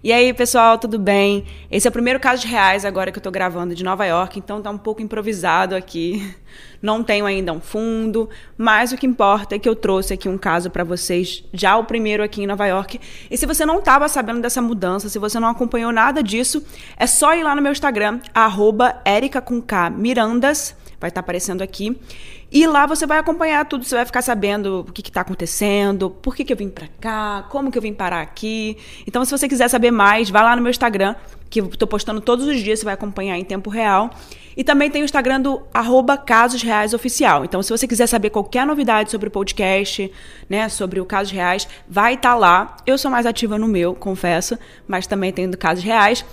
E aí, pessoal, tudo bem? Esse é o primeiro caso de reais agora que eu tô gravando de Nova York, então tá um pouco improvisado aqui. Não tenho ainda um fundo, mas o que importa é que eu trouxe aqui um caso para vocês, já o primeiro aqui em Nova York. E se você não estava sabendo dessa mudança, se você não acompanhou nada disso, é só ir lá no meu Instagram, arroba Mirandas, vai estar tá aparecendo aqui. E lá você vai acompanhar tudo, você vai ficar sabendo o que está acontecendo, por que, que eu vim para cá, como que eu vim parar aqui. Então, se você quiser saber mais, vai lá no meu Instagram, que estou postando todos os dias, você vai acompanhar em tempo real. E também tem o Instagram do arroba Casos Reais Oficial. Então, se você quiser saber qualquer novidade sobre o podcast, né, sobre o Casos Reais, vai estar tá lá. Eu sou mais ativa no meu, confesso, mas também tem do Casos Reais.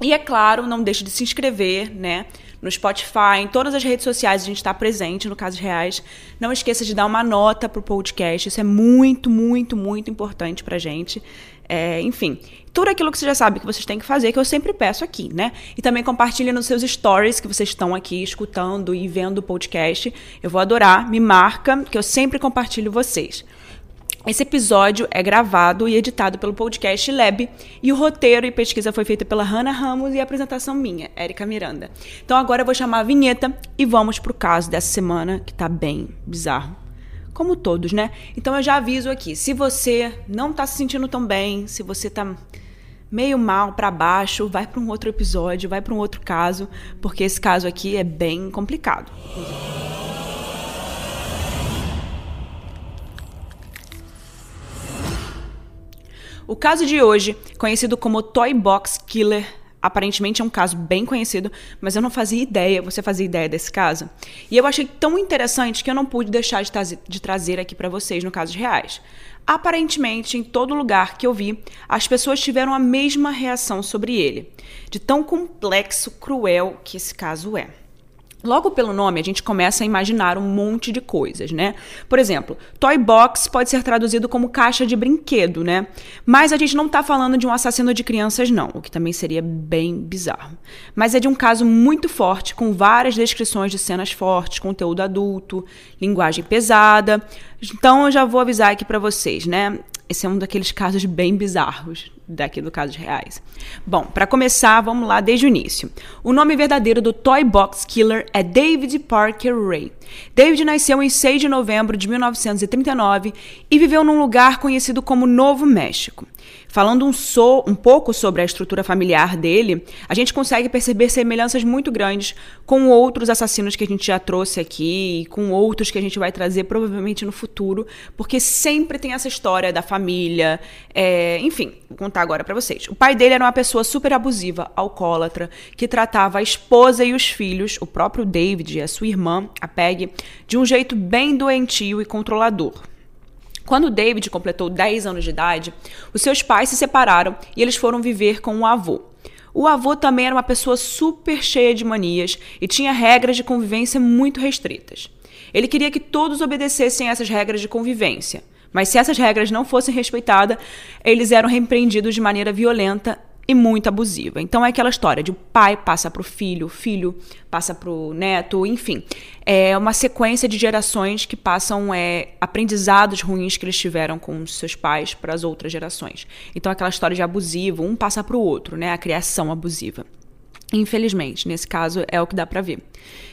E é claro, não deixe de se inscrever, né? No Spotify, em todas as redes sociais a gente está presente no Casos Reais. Não esqueça de dar uma nota pro podcast, isso é muito, muito, muito importante pra gente. É, enfim, tudo aquilo que você já sabe que vocês têm que fazer, que eu sempre peço aqui, né? E também compartilhe nos seus stories que vocês estão aqui escutando e vendo o podcast. Eu vou adorar, me marca, que eu sempre compartilho vocês. Esse episódio é gravado e editado pelo podcast Lab e o roteiro e pesquisa foi feita pela Hannah Ramos e a apresentação minha, Érica Miranda. Então agora eu vou chamar a vinheta e vamos pro caso dessa semana que tá bem bizarro. Como todos, né? Então eu já aviso aqui, se você não tá se sentindo tão bem, se você tá meio mal para baixo, vai para um outro episódio, vai para um outro caso, porque esse caso aqui é bem complicado. O caso de hoje, conhecido como Toy Box Killer, aparentemente é um caso bem conhecido, mas eu não fazia ideia, você fazia ideia desse caso? E eu achei tão interessante que eu não pude deixar de, trazer, de trazer aqui para vocês no caso reais. Aparentemente, em todo lugar que eu vi, as pessoas tiveram a mesma reação sobre ele, de tão complexo, cruel que esse caso é. Logo pelo nome, a gente começa a imaginar um monte de coisas, né? Por exemplo, toy box pode ser traduzido como caixa de brinquedo, né? Mas a gente não tá falando de um assassino de crianças, não, o que também seria bem bizarro. Mas é de um caso muito forte, com várias descrições de cenas fortes, conteúdo adulto, linguagem pesada. Então eu já vou avisar aqui para vocês, né? Esse é um daqueles casos bem bizarros daqui do casos reais. Bom, para começar, vamos lá desde o início. O nome verdadeiro do Toy Box Killer é David Parker Ray. David nasceu em 6 de novembro de 1939 e viveu num lugar conhecido como Novo México. Falando um, so, um pouco sobre a estrutura familiar dele, a gente consegue perceber semelhanças muito grandes com outros assassinos que a gente já trouxe aqui e com outros que a gente vai trazer provavelmente no futuro, porque sempre tem essa história da família. É, enfim, vou contar agora para vocês. O pai dele era uma pessoa super abusiva, alcoólatra, que tratava a esposa e os filhos, o próprio David e a sua irmã, a Peg, de um jeito bem doentio e controlador. Quando David completou 10 anos de idade, os seus pais se separaram e eles foram viver com o avô. O avô também era uma pessoa super cheia de manias e tinha regras de convivência muito restritas. Ele queria que todos obedecessem essas regras de convivência, mas se essas regras não fossem respeitadas, eles eram repreendidos de maneira violenta e muito abusiva. Então é aquela história de o pai passa para o filho, o filho passa para o neto, enfim. É uma sequência de gerações que passam é, aprendizados ruins que eles tiveram com seus pais para as outras gerações. Então aquela história de abusivo, um passa para o outro, né? A criação abusiva. Infelizmente, nesse caso é o que dá para ver.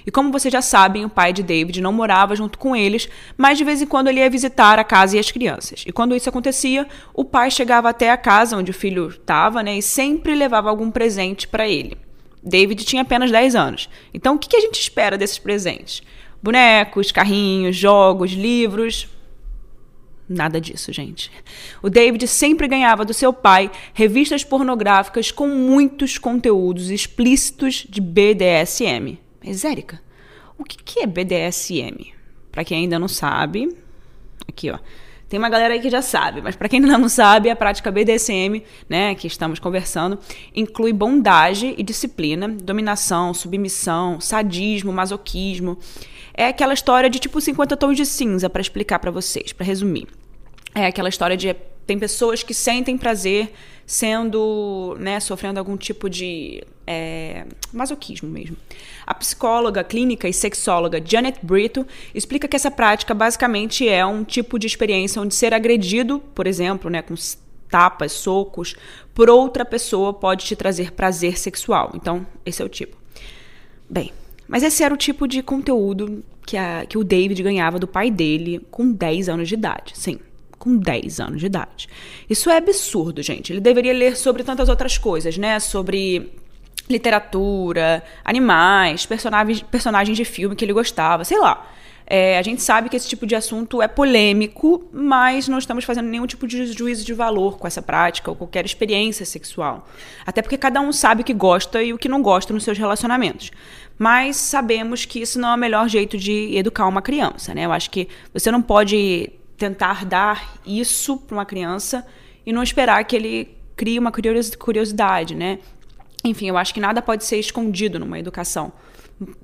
E como vocês já sabem, o pai de David não morava junto com eles, mas de vez em quando ele ia visitar a casa e as crianças. E quando isso acontecia, o pai chegava até a casa onde o filho estava, né, e sempre levava algum presente para ele. David tinha apenas 10 anos. Então, o que a gente espera desses presentes? Bonecos, carrinhos, jogos, livros, Nada disso, gente. O David sempre ganhava do seu pai revistas pornográficas com muitos conteúdos explícitos de BDSM. Mas, Érica, o que é BDSM? Para quem ainda não sabe, aqui ó. Tem uma galera aí que já sabe, mas para quem ainda não sabe, a prática BDSM, né, que estamos conversando, inclui bondade e disciplina, dominação, submissão, sadismo, masoquismo é aquela história de tipo 50 tons de cinza para explicar para vocês, para resumir. É aquela história de tem pessoas que sentem prazer sendo, né, sofrendo algum tipo de é, masoquismo mesmo. A psicóloga clínica e sexóloga Janet Brito explica que essa prática basicamente é um tipo de experiência onde ser agredido, por exemplo, né, com tapas, socos, por outra pessoa pode te trazer prazer sexual. Então, esse é o tipo. Bem, mas esse era o tipo de conteúdo que, a, que o David ganhava do pai dele com 10 anos de idade. Sim, com 10 anos de idade. Isso é absurdo, gente. Ele deveria ler sobre tantas outras coisas, né? Sobre literatura, animais, personagens, personagens de filme que ele gostava, sei lá. É, a gente sabe que esse tipo de assunto é polêmico, mas não estamos fazendo nenhum tipo de juízo de valor com essa prática ou qualquer experiência sexual. Até porque cada um sabe o que gosta e o que não gosta nos seus relacionamentos. Mas sabemos que isso não é o melhor jeito de educar uma criança, né? Eu acho que você não pode tentar dar isso para uma criança e não esperar que ele crie uma curiosidade, né? Enfim, eu acho que nada pode ser escondido numa educação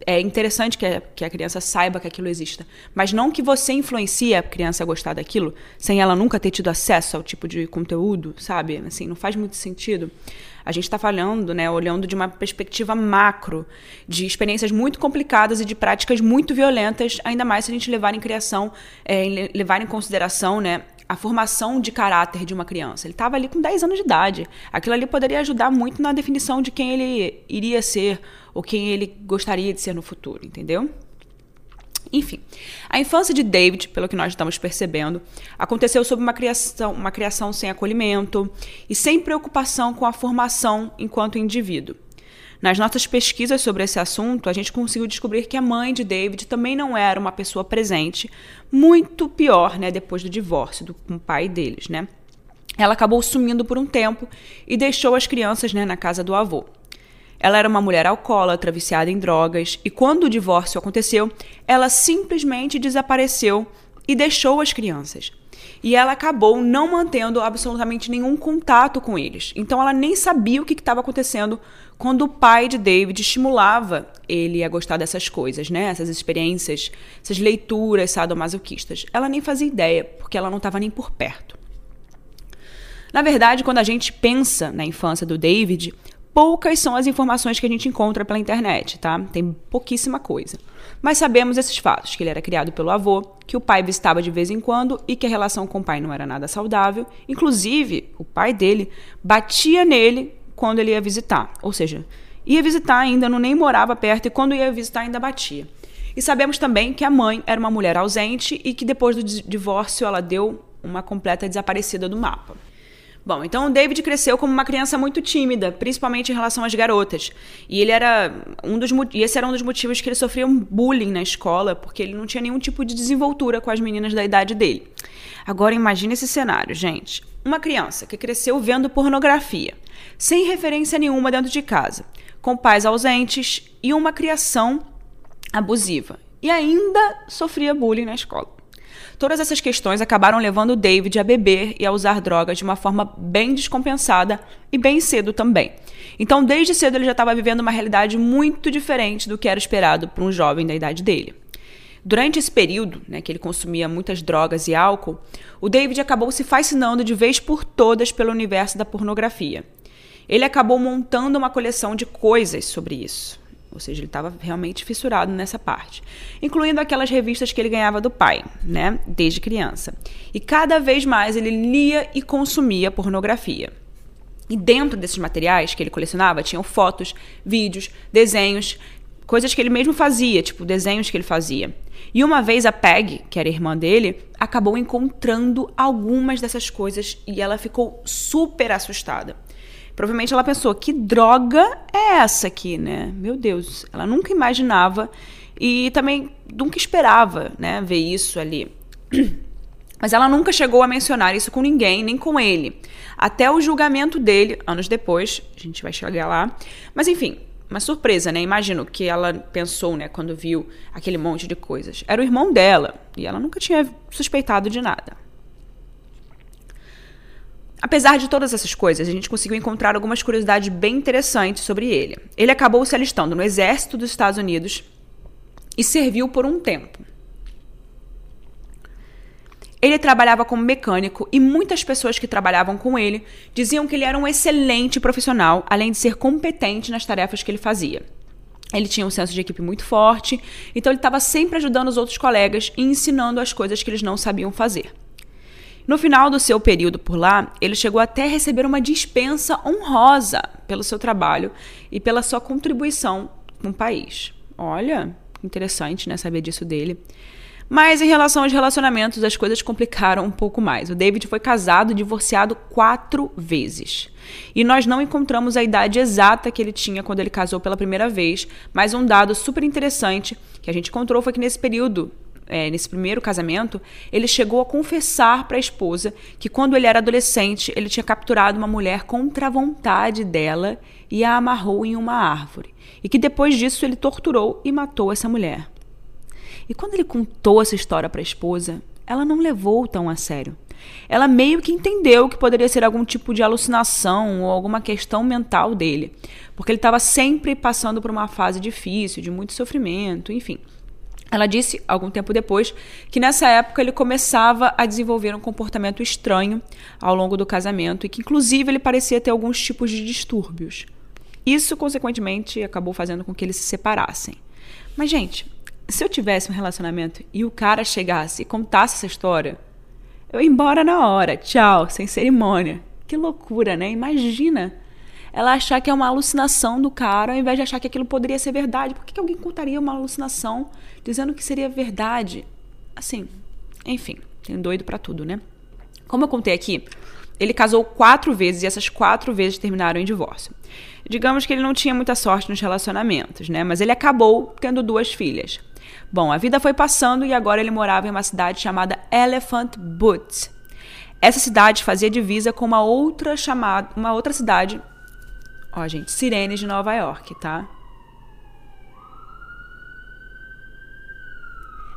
é interessante que a, que a criança saiba que aquilo exista. Mas não que você influencie a criança a gostar daquilo, sem ela nunca ter tido acesso ao tipo de conteúdo, sabe? Assim, não faz muito sentido. A gente está falando, né, olhando de uma perspectiva macro, de experiências muito complicadas e de práticas muito violentas, ainda mais se a gente levar em criação, é, levar em consideração, né, a formação de caráter de uma criança. Ele estava ali com 10 anos de idade. Aquilo ali poderia ajudar muito na definição de quem ele iria ser ou quem ele gostaria de ser no futuro, entendeu? Enfim, a infância de David, pelo que nós estamos percebendo, aconteceu sob uma criação, uma criação sem acolhimento e sem preocupação com a formação enquanto indivíduo. Nas nossas pesquisas sobre esse assunto, a gente conseguiu descobrir que a mãe de David também não era uma pessoa presente, muito pior, né, depois do divórcio do com o pai deles, né? Ela acabou sumindo por um tempo e deixou as crianças, né, na casa do avô. Ela era uma mulher alcoólatra, viciada em drogas, e quando o divórcio aconteceu, ela simplesmente desapareceu e deixou as crianças. E ela acabou não mantendo absolutamente nenhum contato com eles. Então ela nem sabia o que estava acontecendo quando o pai de David estimulava ele a gostar dessas coisas, né? Essas experiências, essas leituras sadomasoquistas. Ela nem fazia ideia, porque ela não estava nem por perto. Na verdade, quando a gente pensa na infância do David, poucas são as informações que a gente encontra pela internet, tá? Tem pouquíssima coisa. Mas sabemos esses fatos: que ele era criado pelo avô, que o pai visitava de vez em quando e que a relação com o pai não era nada saudável. Inclusive, o pai dele batia nele quando ele ia visitar. Ou seja, ia visitar ainda, não nem morava perto e quando ia visitar ainda batia. E sabemos também que a mãe era uma mulher ausente e que depois do divórcio ela deu uma completa desaparecida do mapa. Bom, então o David cresceu como uma criança muito tímida, principalmente em relação às garotas. E ele era um dos e esse era um dos motivos que ele sofria um bullying na escola, porque ele não tinha nenhum tipo de desenvoltura com as meninas da idade dele. Agora imagine esse cenário, gente. Uma criança que cresceu vendo pornografia, sem referência nenhuma dentro de casa, com pais ausentes e uma criação abusiva. E ainda sofria bullying na escola. Todas essas questões acabaram levando David a beber e a usar drogas de uma forma bem descompensada e bem cedo também. Então, desde cedo, ele já estava vivendo uma realidade muito diferente do que era esperado para um jovem da idade dele. Durante esse período, né, que ele consumia muitas drogas e álcool, o David acabou se fascinando de vez por todas pelo universo da pornografia. Ele acabou montando uma coleção de coisas sobre isso. Ou seja, ele estava realmente fissurado nessa parte, incluindo aquelas revistas que ele ganhava do pai, né, desde criança. E cada vez mais ele lia e consumia pornografia. E dentro desses materiais que ele colecionava tinham fotos, vídeos, desenhos, coisas que ele mesmo fazia, tipo desenhos que ele fazia. E uma vez a Peg, que era irmã dele, acabou encontrando algumas dessas coisas e ela ficou super assustada. Provavelmente ela pensou: que droga é essa aqui, né? Meu Deus, ela nunca imaginava e também nunca esperava, né, ver isso ali. Mas ela nunca chegou a mencionar isso com ninguém, nem com ele. Até o julgamento dele, anos depois, a gente vai chegar lá. Mas enfim, uma surpresa, né? Imagino que ela pensou, né, quando viu aquele monte de coisas. Era o irmão dela e ela nunca tinha suspeitado de nada. Apesar de todas essas coisas, a gente conseguiu encontrar algumas curiosidades bem interessantes sobre ele. Ele acabou se alistando no exército dos Estados Unidos e serviu por um tempo. Ele trabalhava como mecânico e muitas pessoas que trabalhavam com ele diziam que ele era um excelente profissional, além de ser competente nas tarefas que ele fazia. Ele tinha um senso de equipe muito forte, então ele estava sempre ajudando os outros colegas e ensinando as coisas que eles não sabiam fazer. No final do seu período por lá, ele chegou até a receber uma dispensa honrosa pelo seu trabalho e pela sua contribuição com o país. Olha, interessante, né, saber disso dele. Mas em relação aos relacionamentos, as coisas complicaram um pouco mais. O David foi casado e divorciado quatro vezes. E nós não encontramos a idade exata que ele tinha quando ele casou pela primeira vez, mas um dado super interessante que a gente encontrou foi que nesse período é, nesse primeiro casamento, ele chegou a confessar para a esposa que quando ele era adolescente, ele tinha capturado uma mulher contra a vontade dela e a amarrou em uma árvore. E que depois disso ele torturou e matou essa mulher. E quando ele contou essa história para a esposa, ela não levou tão a sério. Ela meio que entendeu que poderia ser algum tipo de alucinação ou alguma questão mental dele, porque ele estava sempre passando por uma fase difícil, de muito sofrimento, enfim. Ela disse, algum tempo depois, que nessa época ele começava a desenvolver um comportamento estranho ao longo do casamento e que, inclusive, ele parecia ter alguns tipos de distúrbios. Isso, consequentemente, acabou fazendo com que eles se separassem. Mas, gente, se eu tivesse um relacionamento e o cara chegasse e contasse essa história, eu ia embora na hora, tchau, sem cerimônia. Que loucura, né? Imagina ela achar que é uma alucinação do cara, ao invés de achar que aquilo poderia ser verdade. Por que, que alguém contaria uma alucinação dizendo que seria verdade? Assim, enfim, tem doido para tudo, né? Como eu contei aqui, ele casou quatro vezes e essas quatro vezes terminaram em divórcio. Digamos que ele não tinha muita sorte nos relacionamentos, né? Mas ele acabou tendo duas filhas. Bom, a vida foi passando e agora ele morava em uma cidade chamada Elephant Butte. Essa cidade fazia divisa com uma outra chamada, uma outra cidade, ó, gente, Sirenes de Nova York, tá?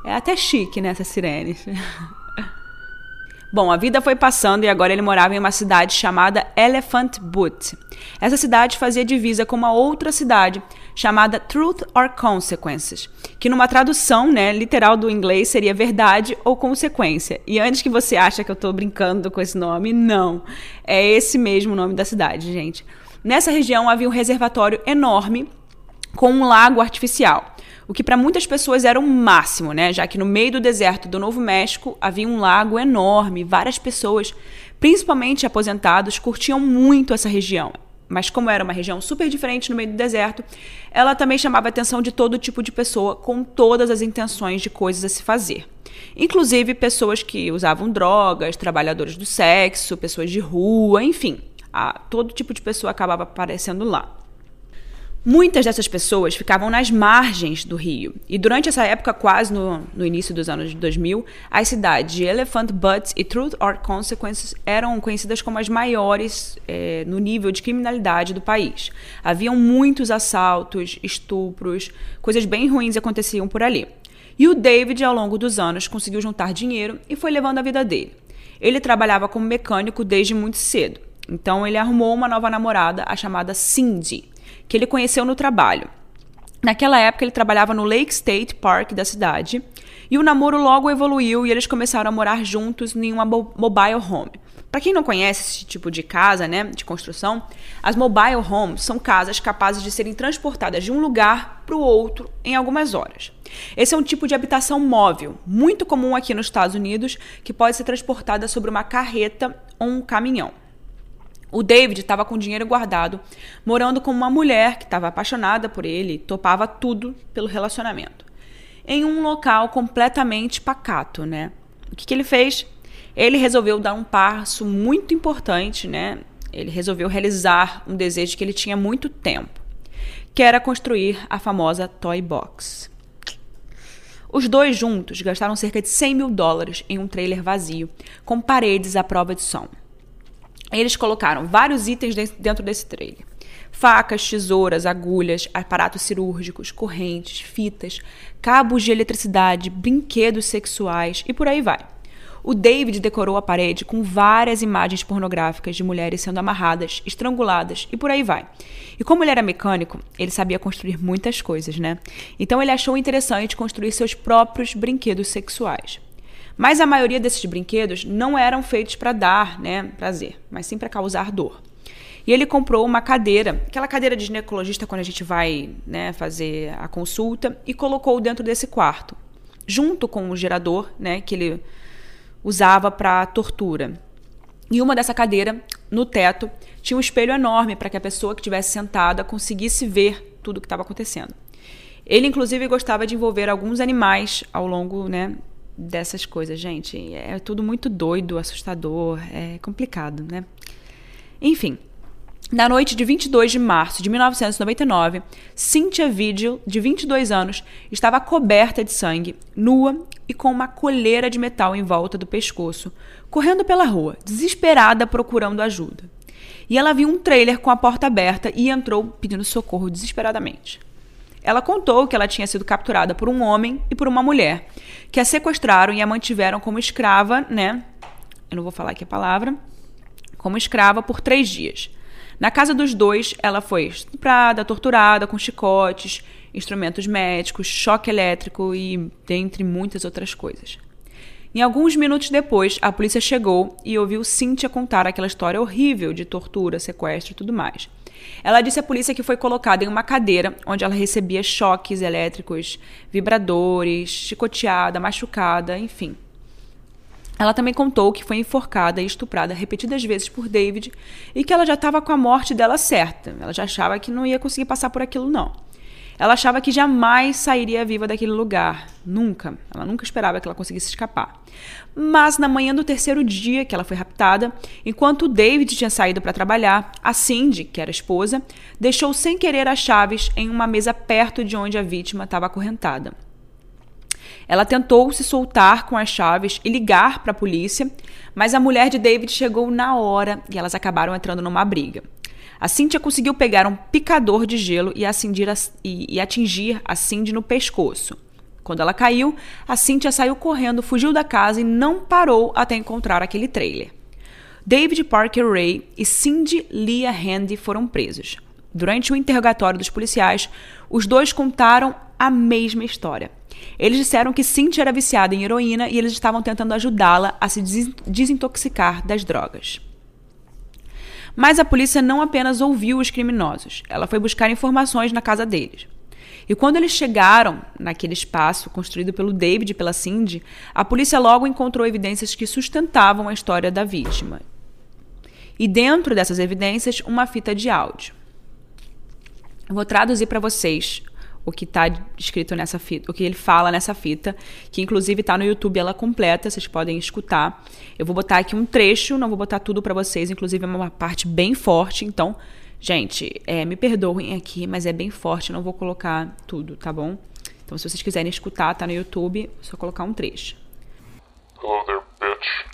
É até chique né, sirenes. Bom, a vida foi passando e agora ele morava em uma cidade chamada Elephant Butte. Essa cidade fazia divisa com uma outra cidade chamada Truth or Consequences, que numa tradução, né, literal do inglês seria verdade ou consequência. E antes que você ache que eu estou brincando com esse nome, não. É esse mesmo nome da cidade, gente. Nessa região havia um reservatório enorme com um lago artificial o que para muitas pessoas era o máximo, né? Já que no meio do deserto do Novo México havia um lago enorme, várias pessoas, principalmente aposentados, curtiam muito essa região. Mas como era uma região super diferente no meio do deserto, ela também chamava a atenção de todo tipo de pessoa com todas as intenções de coisas a se fazer. Inclusive pessoas que usavam drogas, trabalhadores do sexo, pessoas de rua, enfim, a, todo tipo de pessoa acabava aparecendo lá. Muitas dessas pessoas ficavam nas margens do rio, e durante essa época, quase no, no início dos anos 2000, as cidades de Elephant Butte e Truth or Consequences eram conhecidas como as maiores é, no nível de criminalidade do país. Haviam muitos assaltos, estupros, coisas bem ruins aconteciam por ali. E o David, ao longo dos anos, conseguiu juntar dinheiro e foi levando a vida dele. Ele trabalhava como mecânico desde muito cedo, então ele arrumou uma nova namorada, a chamada Cindy que ele conheceu no trabalho. Naquela época, ele trabalhava no Lake State Park da cidade e o namoro logo evoluiu e eles começaram a morar juntos em uma mobile home. Para quem não conhece esse tipo de casa, né, de construção, as mobile homes são casas capazes de serem transportadas de um lugar para o outro em algumas horas. Esse é um tipo de habitação móvel, muito comum aqui nos Estados Unidos, que pode ser transportada sobre uma carreta ou um caminhão. O David estava com dinheiro guardado, morando com uma mulher que estava apaixonada por ele, topava tudo pelo relacionamento. Em um local completamente pacato, né? O que, que ele fez? Ele resolveu dar um passo muito importante, né? Ele resolveu realizar um desejo que ele tinha muito tempo, que era construir a famosa Toy Box. Os dois juntos gastaram cerca de 100 mil dólares em um trailer vazio, com paredes à prova de som. Eles colocaram vários itens dentro desse trailer. Facas, tesouras, agulhas, aparatos cirúrgicos, correntes, fitas, cabos de eletricidade, brinquedos sexuais e por aí vai. O David decorou a parede com várias imagens pornográficas de mulheres sendo amarradas, estranguladas e por aí vai. E como ele era mecânico, ele sabia construir muitas coisas, né? Então ele achou interessante construir seus próprios brinquedos sexuais. Mas a maioria desses brinquedos não eram feitos para dar né, prazer, mas sim para causar dor. E ele comprou uma cadeira, aquela cadeira de ginecologista quando a gente vai né, fazer a consulta, e colocou dentro desse quarto, junto com o gerador, né, que ele usava para tortura. E uma dessa cadeira, no teto, tinha um espelho enorme para que a pessoa que estivesse sentada conseguisse ver tudo o que estava acontecendo. Ele, inclusive, gostava de envolver alguns animais ao longo né, dessas coisas. Gente, é tudo muito doido, assustador, é complicado, né? Enfim, na noite de 22 de março de 1999, Cynthia Vigil, de 22 anos, estava coberta de sangue, nua e com uma coleira de metal em volta do pescoço, correndo pela rua, desesperada procurando ajuda. E ela viu um trailer com a porta aberta e entrou pedindo socorro desesperadamente. Ela contou que ela tinha sido capturada por um homem e por uma mulher, que a sequestraram e a mantiveram como escrava, né? Eu não vou falar aqui a palavra. Como escrava por três dias. Na casa dos dois, ela foi estuprada, torturada com chicotes, instrumentos médicos, choque elétrico e dentre muitas outras coisas. Em alguns minutos depois, a polícia chegou e ouviu Cynthia contar aquela história horrível de tortura, sequestro e tudo mais. Ela disse à polícia que foi colocada em uma cadeira onde ela recebia choques elétricos, vibradores, chicoteada, machucada, enfim. Ela também contou que foi enforcada e estuprada repetidas vezes por David e que ela já estava com a morte dela certa. Ela já achava que não ia conseguir passar por aquilo, não. Ela achava que jamais sairia viva daquele lugar. Nunca. Ela nunca esperava que ela conseguisse escapar. Mas na manhã do terceiro dia que ela foi raptada, enquanto David tinha saído para trabalhar, a Cindy, que era esposa, deixou sem querer as chaves em uma mesa perto de onde a vítima estava acorrentada. Ela tentou se soltar com as chaves e ligar para a polícia, mas a mulher de David chegou na hora e elas acabaram entrando numa briga. A Cynthia conseguiu pegar um picador de gelo e, a, e, e atingir a Cindy no pescoço. Quando ela caiu, a Cynthia saiu correndo, fugiu da casa e não parou até encontrar aquele trailer. David Parker Ray e Cindy Leah Handy foram presos. Durante o interrogatório dos policiais, os dois contaram a mesma história. Eles disseram que Cynthia era viciada em heroína e eles estavam tentando ajudá-la a se desintoxicar das drogas. Mas a polícia não apenas ouviu os criminosos, ela foi buscar informações na casa deles. E quando eles chegaram naquele espaço construído pelo David e pela Cindy, a polícia logo encontrou evidências que sustentavam a história da vítima. E dentro dessas evidências, uma fita de áudio. Eu vou traduzir para vocês o que está escrito nessa fita, o que ele fala nessa fita, que inclusive está no YouTube ela completa, vocês podem escutar. Eu vou botar aqui um trecho, não vou botar tudo para vocês, inclusive é uma parte bem forte, então, gente, é, me perdoem aqui, mas é bem forte, não vou colocar tudo, tá bom? Então, se vocês quiserem escutar, tá no YouTube, é só colocar um trecho. Hello there, bitch.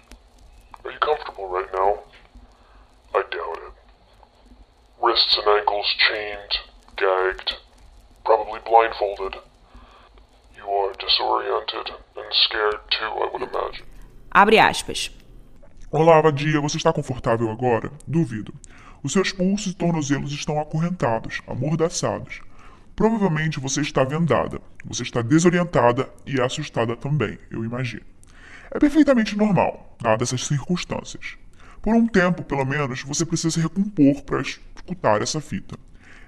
Are you comfortable right now? I doubt it. Wrists and ankles chained, gagged probably blindfolded. You are disoriented and scared too, I would imagine. Abre aspas. Olá, Vadia, você está confortável agora? Duvido. Os seus pulsos e tornozelos estão acorrentados, amordaçados. Provavelmente você está vendada. Você está desorientada e assustada também, eu imagino. É perfeitamente normal, dadas essas circunstâncias. Por um tempo, pelo menos, você precisa se recompor para escutar essa fita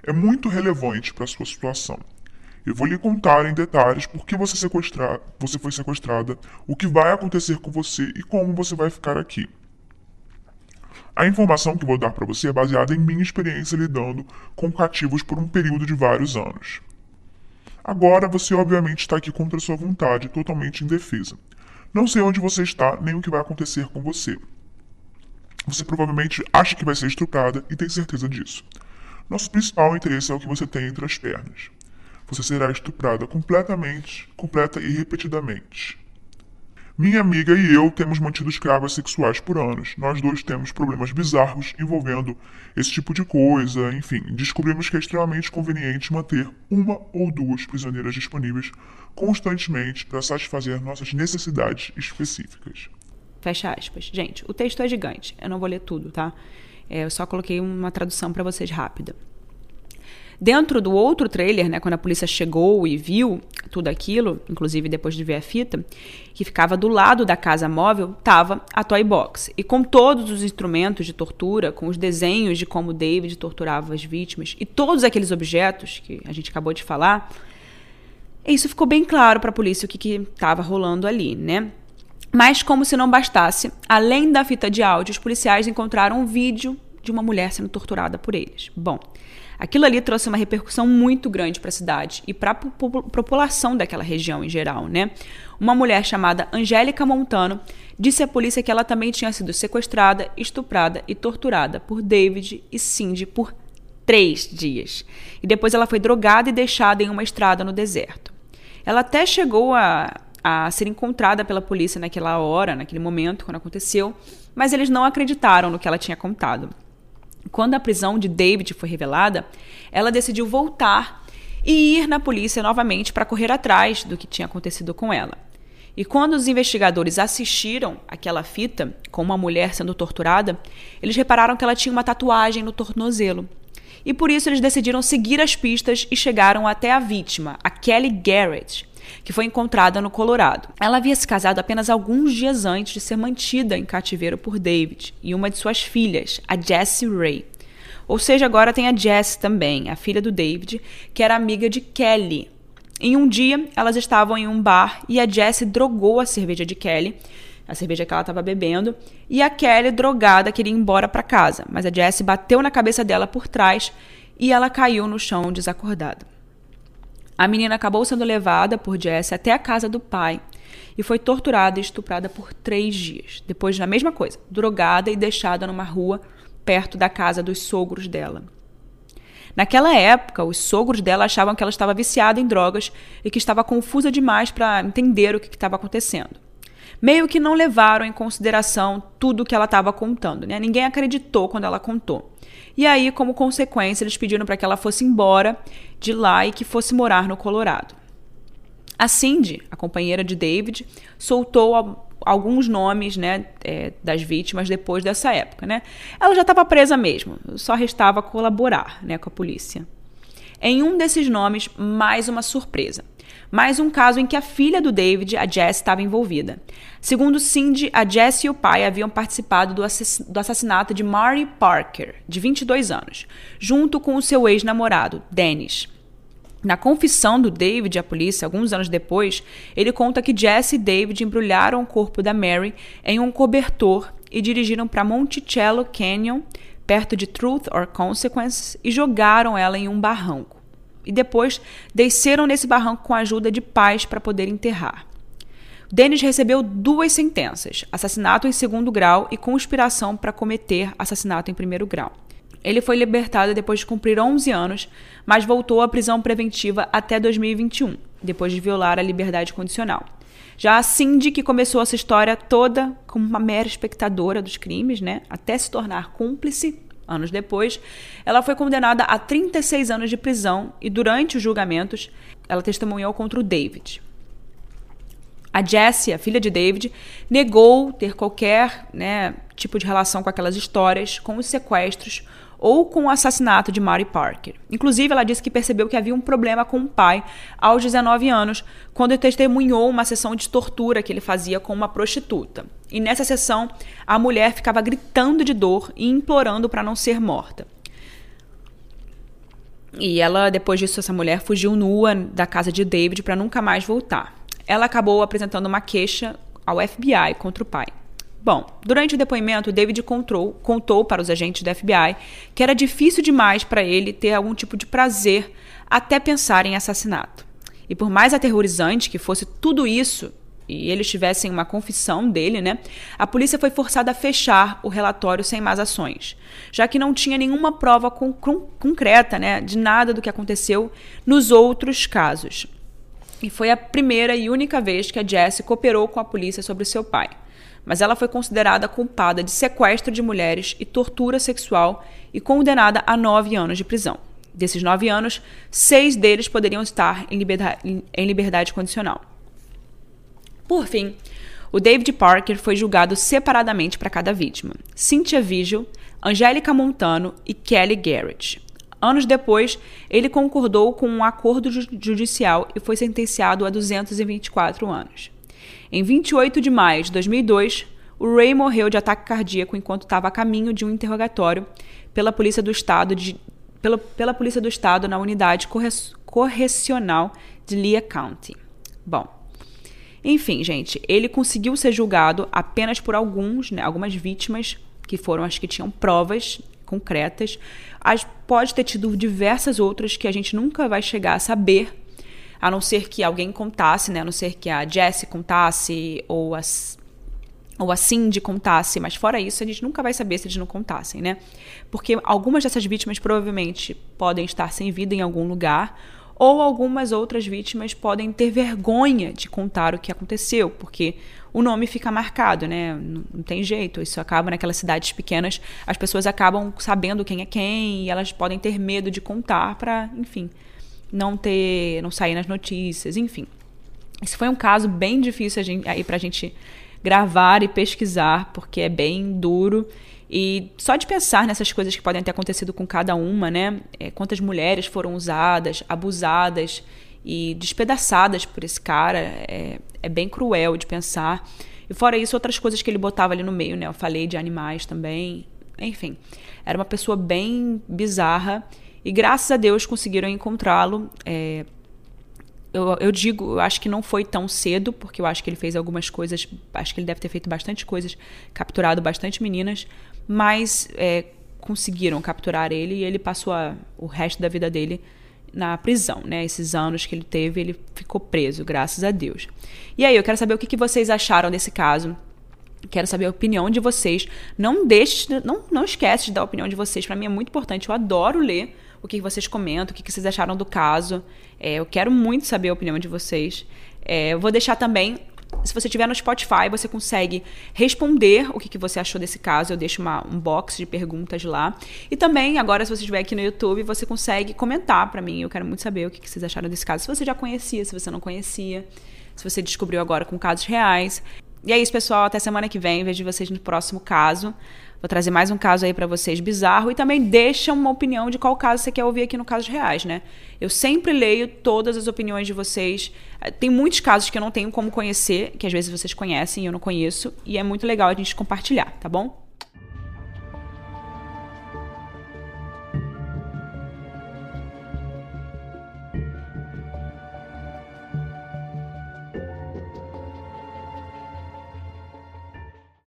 é muito relevante para a sua situação. Eu vou lhe contar em detalhes por que você, você foi sequestrada, o que vai acontecer com você e como você vai ficar aqui. A informação que vou dar para você é baseada em minha experiência lidando com cativos por um período de vários anos. Agora você obviamente está aqui contra sua vontade, totalmente indefesa. Não sei onde você está, nem o que vai acontecer com você. Você provavelmente acha que vai ser estuprada e tem certeza disso. Nosso principal interesse é o que você tem entre as pernas. Você será estuprada completamente, completa e repetidamente. Minha amiga e eu temos mantido escravas sexuais por anos. Nós dois temos problemas bizarros envolvendo esse tipo de coisa. Enfim, descobrimos que é extremamente conveniente manter uma ou duas prisioneiras disponíveis constantemente para satisfazer nossas necessidades específicas. Fecha aspas. Gente, o texto é gigante. Eu não vou ler tudo, tá? É, eu só coloquei uma tradução para vocês rápida. Dentro do outro trailer, né, quando a polícia chegou e viu tudo aquilo, inclusive depois de ver a fita, que ficava do lado da casa móvel, estava a Toy Box. E com todos os instrumentos de tortura, com os desenhos de como David torturava as vítimas e todos aqueles objetos que a gente acabou de falar, isso ficou bem claro para a polícia o que estava rolando ali, né? Mas, como se não bastasse, além da fita de áudio, os policiais encontraram um vídeo de uma mulher sendo torturada por eles. Bom, aquilo ali trouxe uma repercussão muito grande para a cidade e para a população daquela região em geral, né? Uma mulher chamada Angélica Montano disse à polícia que ela também tinha sido sequestrada, estuprada e torturada por David e Cindy por três dias. E depois ela foi drogada e deixada em uma estrada no deserto. Ela até chegou a a ser encontrada pela polícia naquela hora, naquele momento, quando aconteceu, mas eles não acreditaram no que ela tinha contado. Quando a prisão de David foi revelada, ela decidiu voltar e ir na polícia novamente para correr atrás do que tinha acontecido com ela. E quando os investigadores assistiram aquela fita com uma mulher sendo torturada, eles repararam que ela tinha uma tatuagem no tornozelo. E por isso eles decidiram seguir as pistas e chegaram até a vítima, a Kelly Garrett, que foi encontrada no Colorado. Ela havia se casado apenas alguns dias antes de ser mantida em cativeiro por David e uma de suas filhas, a Jessie Ray. Ou seja, agora tem a Jess também, a filha do David, que era amiga de Kelly. Em um dia, elas estavam em um bar e a Jessie drogou a cerveja de Kelly, a cerveja que ela estava bebendo, e a Kelly, drogada, queria ir embora para casa, mas a Jessie bateu na cabeça dela por trás e ela caiu no chão desacordada. A menina acabou sendo levada por Jesse até a casa do pai e foi torturada e estuprada por três dias. Depois, na mesma coisa, drogada e deixada numa rua perto da casa dos sogros dela. Naquela época, os sogros dela achavam que ela estava viciada em drogas e que estava confusa demais para entender o que estava acontecendo. Meio que não levaram em consideração tudo o que ela estava contando, né? Ninguém acreditou quando ela contou. E aí, como consequência, eles pediram para que ela fosse embora de lá e que fosse morar no Colorado. A Cindy, a companheira de David, soltou alguns nomes né, é, das vítimas depois dessa época. Né? Ela já estava presa mesmo, só restava colaborar né, com a polícia. Em um desses nomes, mais uma surpresa. Mais um caso em que a filha do David, a Jess, estava envolvida. Segundo Cindy, a Jess e o pai haviam participado do, assassinato de Mary Parker, de 22 anos, junto com o seu ex-namorado, Dennis. Na confissão do David à polícia, alguns anos depois, ele conta que Jess e David embrulharam o corpo da Mary em um cobertor e dirigiram para Monticello Canyon, perto de Truth or Consequence, e jogaram ela em um barranco e depois desceram nesse barranco com a ajuda de pais para poder enterrar. Dennis recebeu duas sentenças: assassinato em segundo grau e conspiração para cometer assassinato em primeiro grau. Ele foi libertado depois de cumprir 11 anos, mas voltou à prisão preventiva até 2021, depois de violar a liberdade condicional. Já a Cindy, que começou essa história toda como uma mera espectadora dos crimes, né, até se tornar cúmplice, Anos depois, ela foi condenada a 36 anos de prisão e, durante os julgamentos, ela testemunhou contra o David. A Jessie, a filha de David, negou ter qualquer né, tipo de relação com aquelas histórias, com os sequestros ou com o assassinato de Mary Parker. Inclusive, ela disse que percebeu que havia um problema com o pai aos 19 anos, quando testemunhou uma sessão de tortura que ele fazia com uma prostituta. E nessa sessão, a mulher ficava gritando de dor e implorando para não ser morta. E ela, depois disso, essa mulher fugiu nua da casa de David para nunca mais voltar. Ela acabou apresentando uma queixa ao FBI contra o pai. Bom, durante o depoimento, David contou, contou para os agentes do FBI que era difícil demais para ele ter algum tipo de prazer até pensar em assassinato. E por mais aterrorizante que fosse tudo isso, e eles tivessem uma confissão dele, né? A polícia foi forçada a fechar o relatório sem mais ações, já que não tinha nenhuma prova con concreta, né, de nada do que aconteceu nos outros casos. E foi a primeira e única vez que a Jessie cooperou com a polícia sobre seu pai mas ela foi considerada culpada de sequestro de mulheres e tortura sexual e condenada a nove anos de prisão. Desses nove anos, seis deles poderiam estar em liberdade, em liberdade condicional. Por fim, o David Parker foi julgado separadamente para cada vítima: Cynthia Vigil, Angélica Montano e Kelly Garrett. Anos depois, ele concordou com um acordo judicial e foi sentenciado a 224 anos. Em 28 de maio de 2002, o Ray morreu de ataque cardíaco enquanto estava a caminho de um interrogatório pela Polícia do Estado, de, pela, pela Polícia do Estado na unidade correcional de Lea County. Bom, Enfim, gente, ele conseguiu ser julgado apenas por alguns, né, algumas vítimas que foram as que tinham provas concretas. As, pode ter tido diversas outras que a gente nunca vai chegar a saber, a não ser que alguém contasse, né? A não ser que a Jessie contasse ou as ou a Cindy contasse, mas fora isso, a gente nunca vai saber se eles não contassem, né? Porque algumas dessas vítimas provavelmente podem estar sem vida em algum lugar, ou algumas outras vítimas podem ter vergonha de contar o que aconteceu, porque o nome fica marcado, né? Não, tem jeito, isso acaba naquelas cidades pequenas, as pessoas acabam sabendo quem é quem e elas podem ter medo de contar para, enfim, não ter, não sair nas notícias, enfim. Esse foi um caso bem difícil aí pra gente gravar e pesquisar, porque é bem duro. E só de pensar nessas coisas que podem ter acontecido com cada uma, né? É, quantas mulheres foram usadas, abusadas e despedaçadas por esse cara, é, é bem cruel de pensar. E fora isso, outras coisas que ele botava ali no meio, né? Eu falei de animais também. Enfim, era uma pessoa bem bizarra. E graças a Deus conseguiram encontrá-lo. É, eu, eu, digo, eu acho que não foi tão cedo, porque eu acho que ele fez algumas coisas, acho que ele deve ter feito bastante coisas, capturado bastante meninas, mas é, conseguiram capturar ele e ele passou a, o resto da vida dele na prisão, né? Esses anos que ele teve, ele ficou preso, graças a Deus. E aí, eu quero saber o que, que vocês acharam desse caso. Quero saber a opinião de vocês. Não deixe, não, não esquece de dar a opinião de vocês. Para mim é muito importante. Eu adoro ler o que vocês comentam, o que vocês acharam do caso. É, eu quero muito saber a opinião de vocês. É, eu vou deixar também. Se você estiver no Spotify, você consegue responder o que, que você achou desse caso. Eu deixo uma, um box de perguntas lá. E também, agora, se você estiver aqui no YouTube, você consegue comentar para mim. Eu quero muito saber o que, que vocês acharam desse caso. Se você já conhecia, se você não conhecia. Se você descobriu agora com casos reais. E é isso, pessoal. Até semana que vem. Vejo vocês no próximo caso. Vou trazer mais um caso aí para vocês bizarro e também deixa uma opinião de qual caso você quer ouvir aqui no Casos Reais, né? Eu sempre leio todas as opiniões de vocês. Eh, tem muitos casos que eu não tenho como conhecer, que às vezes vocês conhecem e eu não conheço, e é muito legal a gente compartilhar, tá bom?